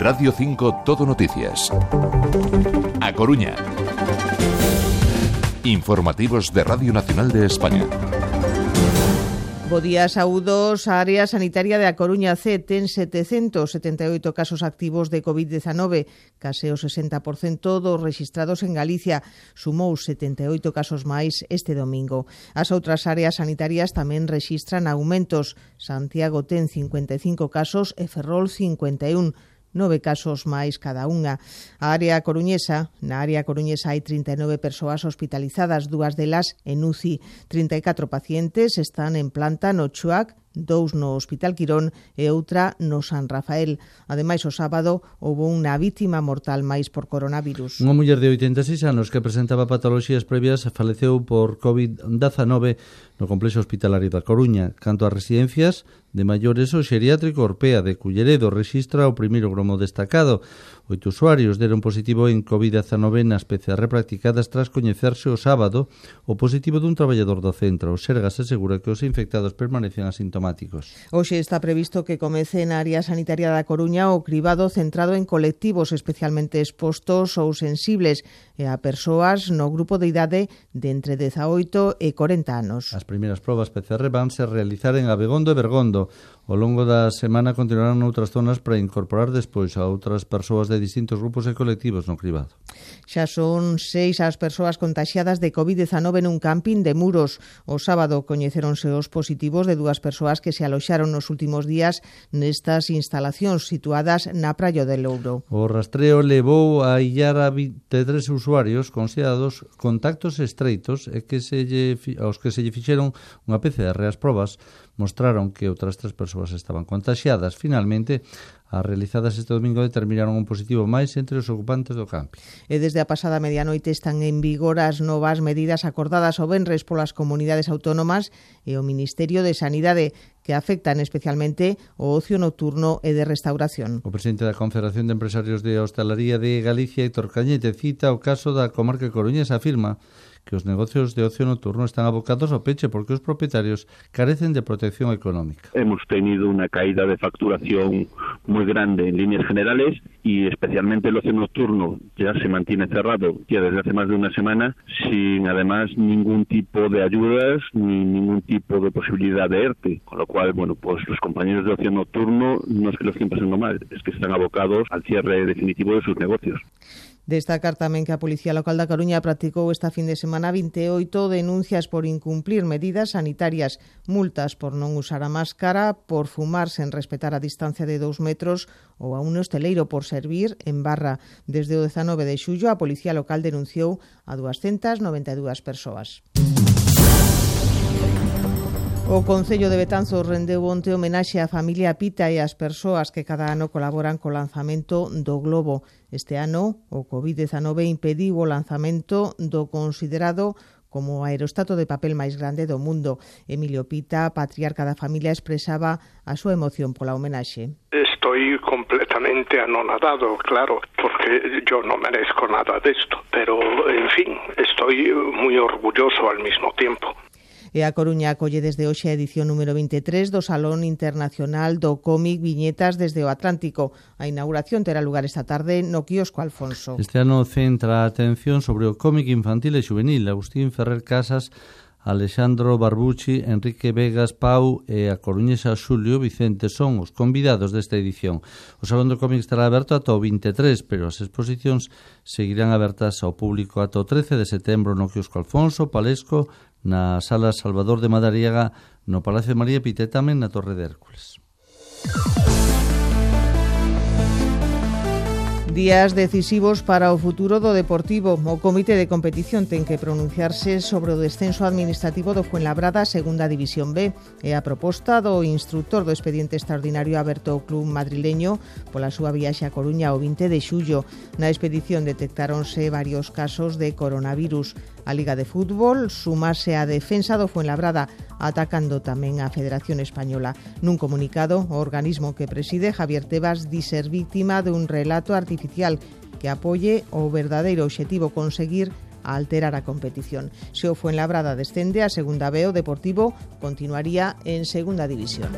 Radio 5 Todo Noticias. A Coruña. Informativos de Radio Nacional de España. Bo día, saúdos. A área sanitaria de A Coruña C ten 778 casos activos de COVID-19, case o 60% dos registrados en Galicia. Sumou 78 casos máis este domingo. As outras áreas sanitarias tamén rexistran aumentos. Santiago ten 55 casos e Ferrol 51 nove casos máis cada unha. A área coruñesa, na área coruñesa hai 39 persoas hospitalizadas, dúas delas en UCI. 34 pacientes están en planta no Chuac, dous no Hospital Quirón e outra no San Rafael. Ademais, o sábado houbo unha vítima mortal máis por coronavirus. Unha muller de 86 anos que presentaba patoloxías previas faleceu por COVID-19 no complexo hospitalario da Coruña. Canto a residencias, de maiores o xeriátrico Orpea de Culleredo rexistra o primeiro gromo destacado. Oito usuarios deron positivo en COVID-19 nas PCR practicadas tras coñecerse o sábado o positivo dun traballador do centro. O Sergas asegura que os infectados permanecen asintomáticos. Hoxe está previsto que comece na área sanitaria da Coruña o cribado centrado en colectivos especialmente expostos ou sensibles e a persoas no grupo de idade de entre 18 e 40 anos. As primeiras probas PCR vanse realizar en Abegondo e Bergondo cando ao longo da semana continuarán noutras zonas para incorporar despois a outras persoas de distintos grupos e colectivos no cribado. Xa son seis as persoas contaxiadas de COVID-19 nun camping de Muros. O sábado coñeceronse os positivos de dúas persoas que se aloxaron nos últimos días nestas instalacións situadas na Praia de Louro. O rastreo levou a illar a 23 usuarios considerados contactos estreitos e que se lle, aos que se lle fixeron unha PCR. As probas mostraron que o outras tres persoas estaban contagiadas. Finalmente, As realizadas este domingo determinaron un positivo máis entre os ocupantes do camping. E desde a pasada medianoite están en vigor as novas medidas acordadas o Benres polas comunidades autónomas e o Ministerio de Sanidade que afectan especialmente o ocio nocturno e de restauración. O presidente da Confederación de Empresarios de Hostalaría de Galicia, Héctor Cañete, cita o caso da comarca coruñesa afirma que os negocios de ocio nocturno están abocados ao peche porque os propietarios carecen de protección económica. Hemos tenido una caída de facturación muy grande en líneas generales y especialmente el ocio nocturno ya se mantiene cerrado ya desde hace más de una semana sin además ningún tipo de ayudas ni ningún tipo de posibilidad de ERTE, con lo cual, bueno, pues los compañeros de ocio nocturno no es que lo estén pasando mal, es que están abocados al cierre definitivo de sus negocios. Destacar tamén que a Policía Local da Coruña practicou esta fin de semana 28 denuncias por incumplir medidas sanitarias, multas por non usar a máscara, por fumar sen respetar a distancia de 2 metros ou a un hosteleiro por servir en barra. Desde o 19 de xullo, a Policía Local denunciou a 292 persoas. O Concello de Betanzos rendeu onte homenaxe á familia Pita e ás persoas que cada ano colaboran co lanzamento do Globo. Este ano, o COVID-19 impediu o lanzamento do considerado como aerostato de papel máis grande do mundo. Emilio Pita, patriarca da familia, expresaba a súa emoción pola homenaxe. Estoy completamente anonadado, claro, porque yo no merezco nada de esto, pero, en fin, estoy muy orgulloso al mismo tiempo. E a Coruña acolle desde hoxe a edición número 23 do Salón Internacional do Cómic Viñetas desde o Atlántico. A inauguración terá lugar esta tarde no quiosco Alfonso. Este ano centra a atención sobre o cómic infantil e juvenil. Agustín Ferrer Casas Alexandro Barbucci, Enrique Vegas Pau e a coruñesa Xulio Vicente son os convidados desta edición. O Salón do Cómic estará aberto ata o 23, pero as exposicións seguirán abertas ao público ata o 13 de setembro no Quiosco Alfonso, Palesco, na Sala Salvador de Madariaga, no Palacio de María Pité tamén na Torre de Hércules. Días decisivos para o futuro do Deportivo. O Comité de Competición ten que pronunciarse sobre o descenso administrativo do Fuenlabrada Segunda División B. E a proposta do instructor do expediente extraordinario aberto ao club madrileño pola súa viaxe a Coruña o 20 de xullo. Na expedición detectáronse varios casos de coronavirus. A Liga de Fútbol sumase a defensa do Fuenlabrada atacando tamén a Federación Española. Nun comunicado, o organismo que preside Javier Tebas di ser víctima de un relato artificial que apoie o verdadeiro obxectivo conseguir alterar a competición. Se o Fuenlabrada descende a segunda B, o Deportivo continuaría en segunda división.